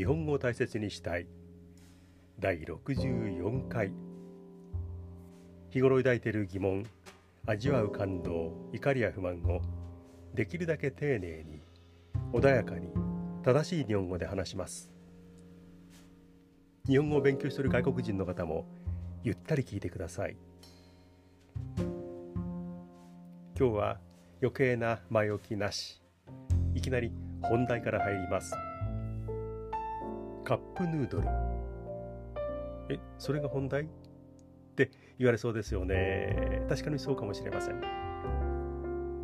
日本語を大切にしたい。第64回。日頃抱いている疑問。味わう感動。怒りや不満を。できるだけ丁寧に。穏やかに。正しい日本語で話します。日本語を勉強している外国人の方もゆったり聞いてください。今日は余計な前置きなし。いきなり本題から入ります。カップヌードル。えそれが本題？って言われそうですよね。確かにそうかもしれません。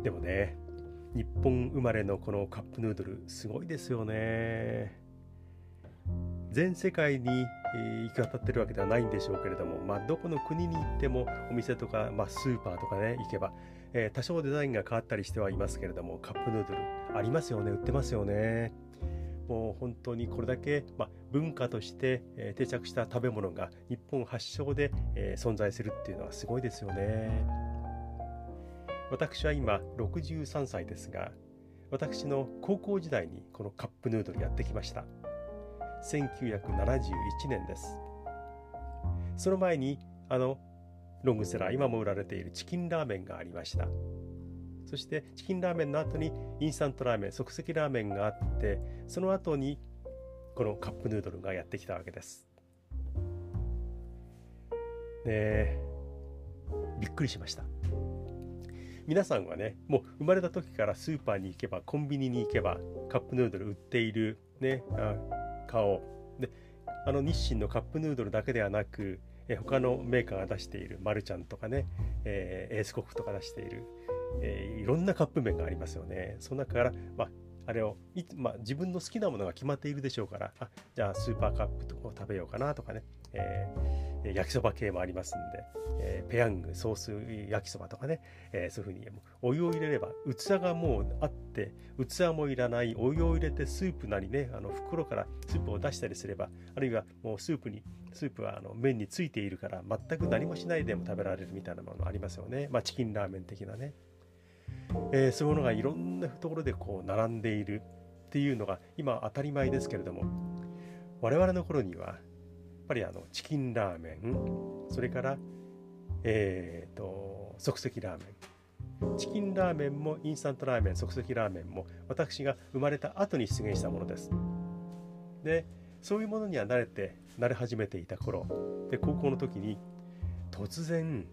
でもね日本生まれのこのカップヌードルすごいですよね。全世界に行き渡ってるわけではないんでしょうけれども、まあ、どこの国に行ってもお店とか、まあ、スーパーとかね行けば、えー、多少デザインが変わったりしてはいますけれどもカップヌードルありますよね売ってますよね。もう本当にこれだけ、まあ、文化として、え、定着した食べ物が日本発祥で、え、存在するっていうのはすごいですよね。私は今63歳ですが私の高校時代にこのカップヌードルやってきました。1971年です。その前にあのロングセラー今も売られているチキンラーメンがありました。そしてチキンラーメンの後にインスタントラーメン即席ラーメンがあってその後にこのカップヌードルがやってきたわけです。ねびっくりしました。皆さんはねもう生まれた時からスーパーに行けばコンビニに行けばカップヌードル売っているね顔。であの日清のカップヌードルだけではなくえ他のメーカーが出しているマルちゃんとかね、えー、エースコックとか出しているえー、いろんなカップ麺がありますよね。その中から、まあ、あれをまあ、自分の好きなものが決まっているでしょうから、あじゃあスーパーカップとかを食べようかなとかね、えー、焼きそば系もありますんで、えー、ペヤングソース焼きそばとかね、えー、そういうふうにお湯を入れれば器がもうあって器もいらないお湯を入れてスープなりねあの袋からスープを出したりすればあるいはもうスープにスープはあの麺についているから全く何もしないでも食べられるみたいなものありますよね、まあ、チキンラーメン的なね。えー、そういうものがいろんなところでこう並んでいるっていうのが今当たり前ですけれども我々の頃にはやっぱりあのチキンラーメンそれからえっ、ー、と即席ラーメン。チキンラーメンもインスタントラーメン即席ラーメンも私が生まれた後に出現したものです。でそういうものには慣れて慣れ始めていた頃で高校の時に突然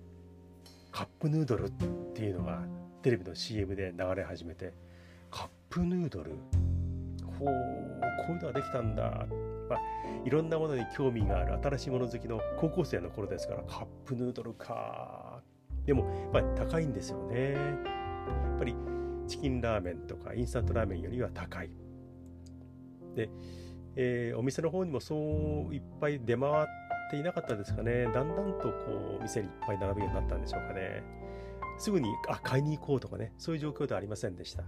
カップヌードルっていうのがテレビの CM で流れ始めてカップヌードル。ほうこういうのができたんだ、まあ、いろんなものに興味がある新しいもの好きの高校生の頃ですからカップヌードルか。でもやっぱり高いんですよね。やっぱりチキンラーメンとかインスタントラーメンよりは高い。で、えー、お店の方にもそういっぱい出回っていなかったですかね。だんだんとこう店にいっぱい並ぶようになったんでしょうかね。すぐにあ買いに行こうとかねそういう状況ではありませんでした。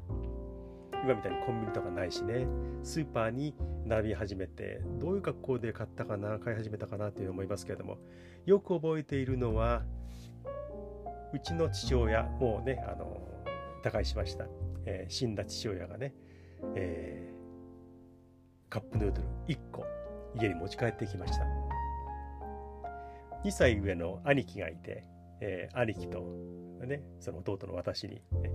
今みたいにコンビニとかないしねスーパーに並び始めてどういう格好で買ったかな買い始めたかなという思いますけれどもよく覚えているのはうちの父親もうねあの他界しました、えー、死んだ父親がね、えー、カップヌードル1個家に持ち帰ってきました。2歳上の兄貴がいて、えー、兄貴とね、その弟の私に、ね、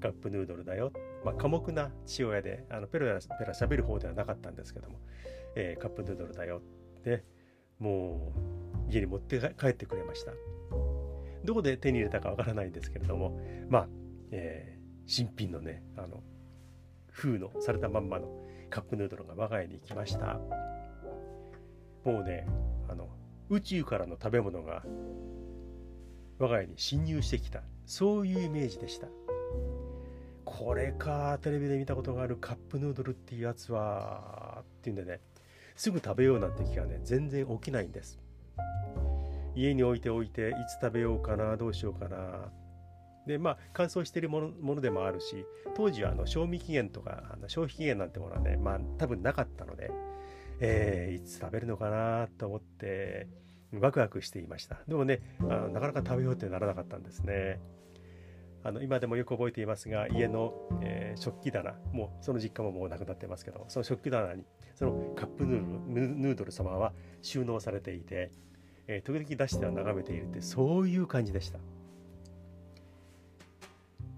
カップヌードルだよ。まあ、寡黙な父親で、あのペラペラ喋る方ではなかったんですけども、えー、カップヌードルだよって、もう家に持って帰ってくれました。どこで手に入れたかわからないんですけれども、まあ、えー、新品のね、あの、封のされたまんまのカップヌードルが我が家に来ました。もうね、あの、宇宙からの食べ物が我が家に侵入してきた。そういうイメージでした。これかテレビで見たことがあるカップヌードルっていうやつはっていうんでね。すぐ食べようなんて気がね全然起きないんです。家に置いておいていつ食べようかなどうしようかな。でまあ乾燥しているものものでもあるし当時はあの賞味期限とかあの消費期限なんてものはねまあ多分なかったので、えー、いつ食べるのかなと思ってワクワクしていました。でもねあなかなか食べようってならなかったんですね。あの今でもよく覚えていますが家の、えー、食器棚もうその実家ももうなくなってますけどその食器棚にそのカップヌードルヌードル様は収納されていて、えー、時々出しては眺めているってそういう感じでした。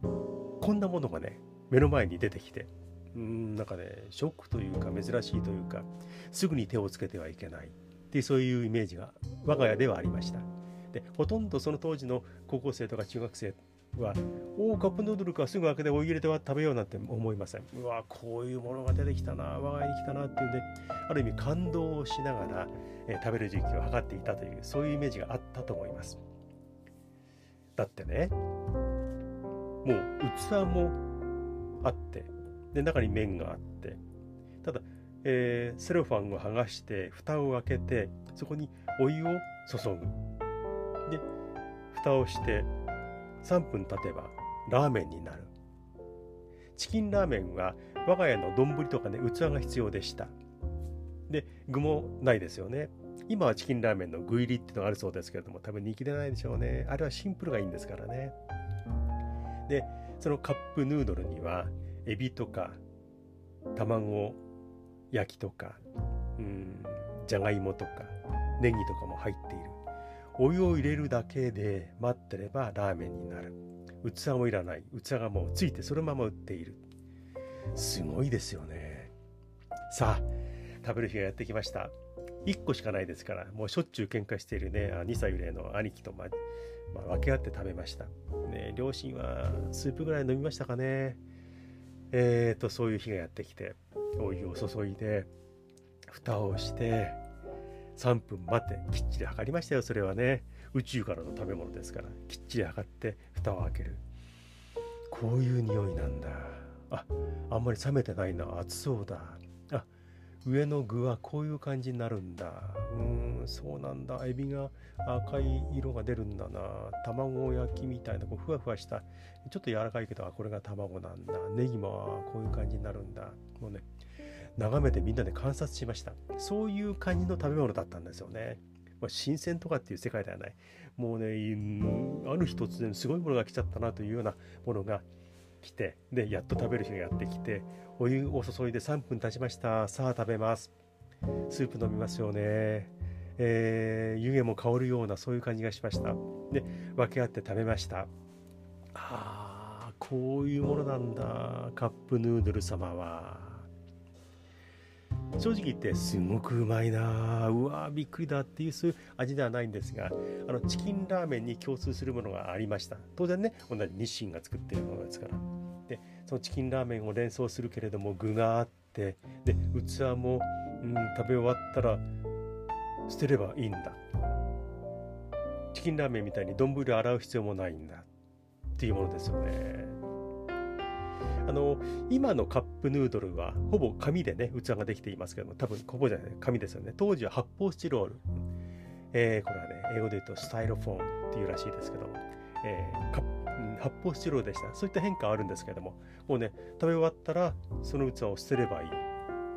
こんなものがね目の前に出てきてうんなんかねショックというか珍しいというかすぐに手をつけてはいけない。ってそういうイメージが我が家ではありました。でほとんどその当時の高校生とか中学生はおおカップヌードルかすぐ開けてお湯入れては食べようなんて思いません。うわこういうものが出てきたな我が家に来たなっていうんである意味感動をしながら、えー、食べる時期を測っていたというそういうイメージがあったと思います。だってねもう器もあってで中に麺があって、えー、セロファンを剥がして蓋を開けてそこにお湯を注ぐ。で蓋をして3分経てばラーメンになる。チキンラーメンは我が家の丼とかね器が必要でした。で具もないですよね。今はチキンラーメンの具入りっていうのがあるそうですけれども多分人気でないでしょうね。あれはシンプルがいいんですからね。でそのカップヌードルにはエビとか卵焼きとかうんじゃがいもとかネギとかも入っている。お湯を入れるだけで待ってればラーメンになる。器もいらない。器がもうついてそのまま売っている。すごいですよね。さあ食べる日がやってきました。1個しかないですからもうしょっちゅう喧嘩しているね2歳上の兄貴と、まま、分け合って食べました、ね、両親はスープぐらい飲みましたかね。えーとそういう日がやってきて。お湯を注いで蓋をして3分待ってきっちり測りましたよそれはね。宇宙からの食べ物ですからきっちり測って蓋を開ける。こういう匂いなんだ。ああんまり冷めてないな。熱そうだ。あ上の具はこういう感じになるんだ。うんそうなんだ。エビが赤い色が出るんだな。卵焼きみたいなこうふわふわしたちょっと柔らかいけどあこれが卵なんだ。ネギもこういう感じになるんだ。もうね眺めてみんなで観察しました。そういう感じの食べ物だったんですよね、まあ、新鮮とかっていう世界ではない。もうねある日突然すごいものが来ちゃったなというようなものが来てでやっと食べる日がやってきてお湯を注いで3分経ちました。さあ食べます。スープ飲みますよね。えー、湯気も香るようなそういう感じがしました。で分け合って食べました。ああこういうものなんだ。カップヌードル様は。正直言ってすごくうまいなうわびっくりだっていうそういう味ではないんですがあのチキンラーメンに共通するものがありました。当然ね同じ日清が作ってるものですから。でそのチキンラーメンを連想するけれども具があってで器も、うん、食べ終わったら捨てればいいんだ。チキンラーメンみたいに丼洗う必要もないんだ。っていうものですよね。あの今のカップヌードルはほぼ紙でね器ができていますけども多分ここじゃない紙ですよね。当時は発泡スチロール、えー、これはね英語で言うとスタイロフォームっていうらしいですけど、えー、発泡スチロールでした。そういった変化はあるんですけどももうね食べ終わったらその器を捨てればいい。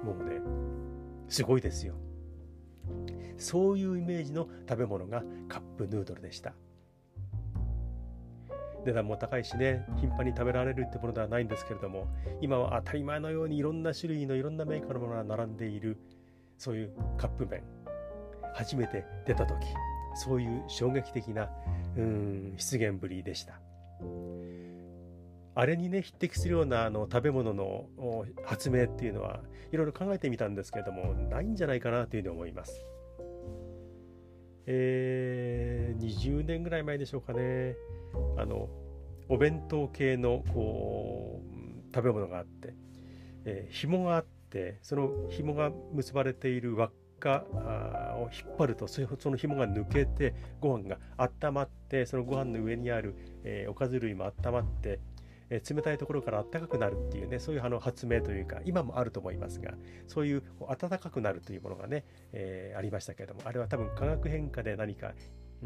もうねすごいですよ。そういうイメージの食べ物がカップヌードルでした。値段も高いしね頻繁に食べられるってものではないんですけれども今は当たり前のようにいろんな種類のいろんなメーカーのものが並んでいるそういうカップ麺初めて出た時そういう衝撃的なうん出現ぶりでした。あれにね匹敵するようなあの食べ物の発明っていうのはいろいろ考えてみたんですけれどもないんじゃないかなというふうに思います。えー、20年ぐらい前でしょうかね。あのお弁当系のこう食べ物があって、えー、紐があってその紐が結ばれている輪っかを引っ張るとその紐が抜けてご飯が温まってそのご飯の上にある、えー、おかず類も温まってえ冷たいところから暖かくなるっていうねそういうあの発明というか今もあると思いますがそういう暖かくなるというものがね、えー、ありましたけれどもあれは多分化学変化で何か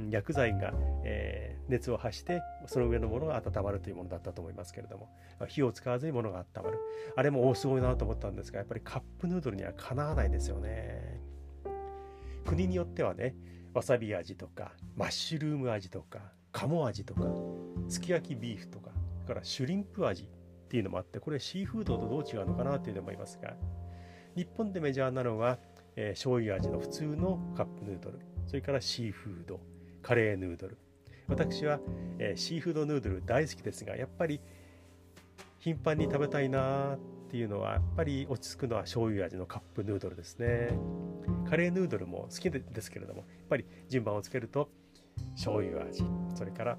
薬剤が、えー、熱を発してその上のものが温まるというものだったと思いますけれども火を使わずにものが温まる。あれもおすごいなと思ったんですがやっぱりカップヌードルにはかなわないですよね。国によってはねわさび味とかマッシュルーム味とか鴨味とかすき焼きビーフとかからシュリンプ味っていうのもあってこれシーフードとどう違うのかなっていうのもいますが日本でメジャーなのは、えー、醤油味の普通のカップヌードルそれからシーフードカレーヌードル。私は、えー、シーフードヌードル大好きですがやっぱり頻繁に食べたいなっていうのはやっぱり落ち着くのは醤油味のカップヌードルですね。カレーヌードルも好きですけれどもやっぱり順番をつけると醤油味それから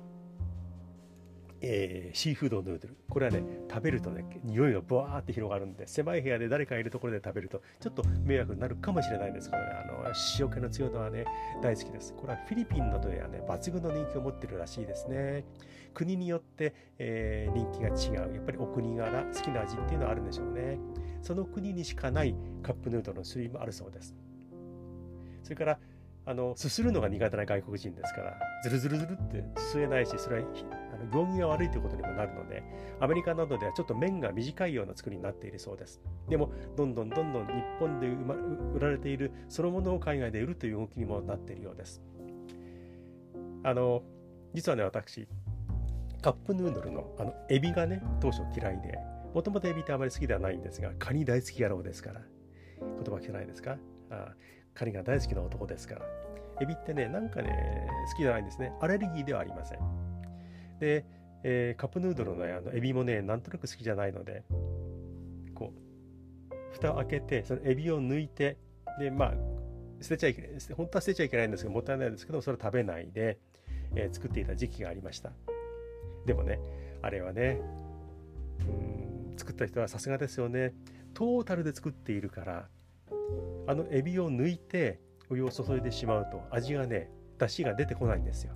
えー、シーフードヌードル。これはね食べるとね匂いがブワーって広がるんで狭い部屋で誰かいるところで食べるとちょっと迷惑になるかもしれないんです。けどねあの塩気の強いのはね大好きです。これはフィリピンなどではね抜群の人気を持ってるらしいですね。国によって、えー、人気が違う。やっぱりお国柄好きな味っていうのはあるんでしょうね。その国にしかないカップヌードルの種類もあるそうです。それからあのすするのが苦手な外国人ですからズルズルズルって吸えないしそれはあの行儀が悪いということにもなるのでアメリカなどではちょっと面が短いような作りになっているそうです。でもどんどんどんどん日本で売られているそのものを海外で売るという動きにもなっているようです。あの実はね私カップヌードルのあのエビがね当初嫌いでもともとエビってあまり好きではないんですがカニ大好き野郎ですから言葉汚いですか？あ。カニが大好きな男ですから。エビってね、なんかね、好きじゃないんですね。アレルギーではありません。で、えー、カップヌードルのあのエビもね、なんとなく好きじゃないので、こう、蓋を開けて、そのエビを抜いて、で、まあ、捨てちゃいけないです。本当は捨てちゃいけないんですけど、もったいないですけど、それを食べないで、えー、作っていた時期がありました。でもね、あれはね、うん作った人はさすがですよね。トータルで作っているから、あのエビを抜いてお湯を注いでしまうと味がね出汁が出てこないんですよ。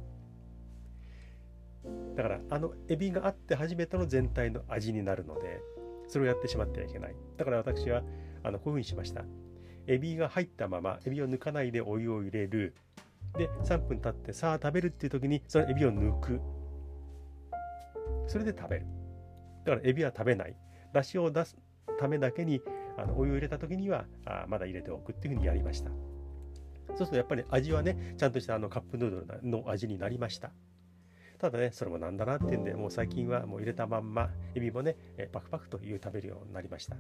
だからあのエビがあって初めての全体の味になるのでそれをやってしまってはいけない。だから私はあのこういうふうにしました。エビが入ったままエビを抜かないでお湯を入れる。で3分経ってさあ食べるっていう時にそのエビを抜く。それで食べる。だからエビは食べない。出汁を出すためだけにあのお湯を入れた時にはあまだ入れておくっていうふうにやりました。そうするとやっぱり味はねちゃんとしたあのカップヌードルの味になりました。ただねそれもなんだなっていうんでもう最近はもう入れたまんまエビもねパクパクという食べるようになりました。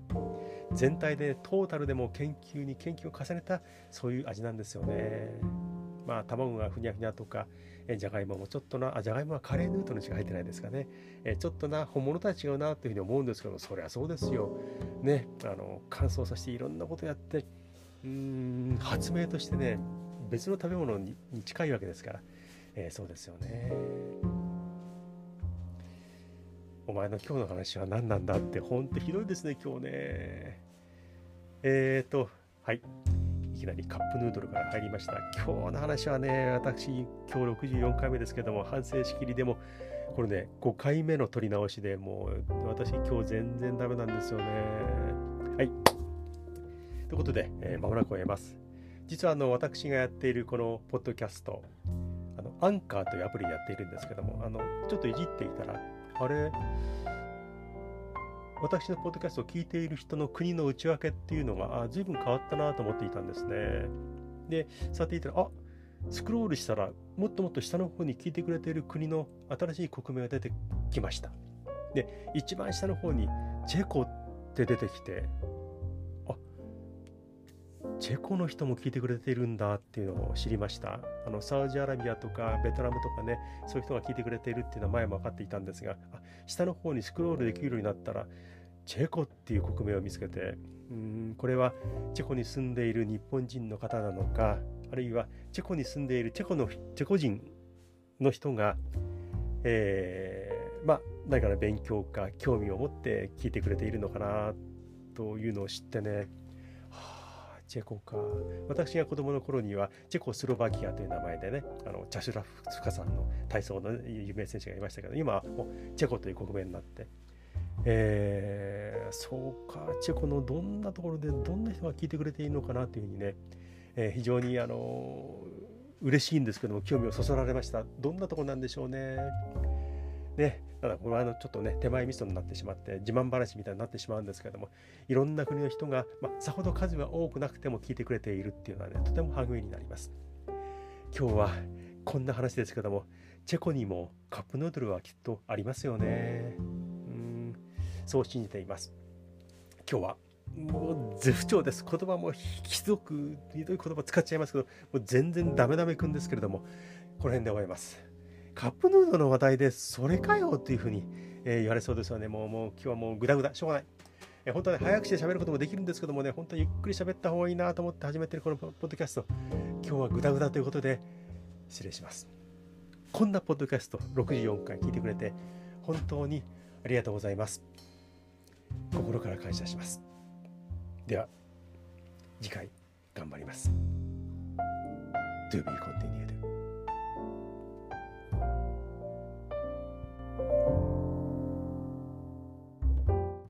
全体でトータルでも研究に研究を重ねたそういう味なんですよね。まあ卵がふにゃふにゃとかえじゃがいももちょっとな、あ、じゃがいもはカレーヌートルしか入ってないですかね。えちょっとな、本物とは違うなというふうに思うんですけどそりゃそうですよ。ね、あの、乾燥させていろんなことやって、うん、発明としてね、別の食べ物に近いわけですから、えー、そうですよね。お前の今日の話は何なんだって、ほんとひどいですね、今日ね。えっ、と、はい。きなりカップヌードルから入りました。今日の話はね、私、今日64回目ですけども、反省しきりでも、これね、5回目の撮り直しでもう、私、今日全然ダメなんですよね。はい。ということで、えー、間もなく終えます。実はあの私がやっているこのポッドキャスト、あのアンカーというアプリでやっているんですけども、あのちょっといじっていたら、あれ、私のポッドキャストを聞いている人の国の内訳っていうのが、あ、随分変わったなと思っていたんですね。で、さていたら、あ、スクロールしたら、もっともっと下の方に聞いてくれている国の新しい国名が出てきました。で、一番下の方に、チェコって出てきて、チェコの人も聞いてくれてるんだっていうのを知りました。あの、サウジアラビアとかベトナムとかね、そういう人が聞いてくれているっていうのは前も分かっていたんですが、あ下の方にスクロールできるようになったら、チェコっていう国名を見つけてうんこれはチェコに住んでいる日本人の方なのかあるいはチェコに住んでいるチェコのチェコ人の人が、えー、まあ何かの勉強か興味を持って聞いてくれているのかなというのを知ってねチェコか私が子供の頃にはチェコスロバキアという名前でねあのチャシュラフスカさんの体操の有名選手がいましたけど今はもうチェコという国名になってえー、そうか、チェコのどんなところでどんな人が聞いてくれているのかなというふうにね、えー、非常にあの嬉しいんですけども、興味をそそられました。どんなとこなんでしょうね。ね、ただこれはあのちょっとね手前味噌になってしまって自慢話みたいになってしまうんですけれどもいろんな国の人が、まあ、さほど数は多くなくても聞いてくれているっていうのはねとても励みになります。今日はこんな話ですけどもチェコにもカップヌードルはきっとありますよね。うんそう信じています。今日はもう絶不調です。言葉もひどくひどい言葉使っちゃいますけどもう全然ダメダメくんですけれどもこの辺で終わります。カップヌードルの話題でそれかよっていうふうに、えー、言われそうですよねもうもう今日はもうグダグダしょうがないえ本当はね、早口で喋ることもできるんですけどもね、本当にゆっくり喋った方がいいなと思って始めてるこのポッドキャスト、今日はグダグダということで、失礼します。こんなポッドキャスト64回聞いてくれて、本当にありがとうございます。心から感謝します。では、次回頑張ります。To be continued.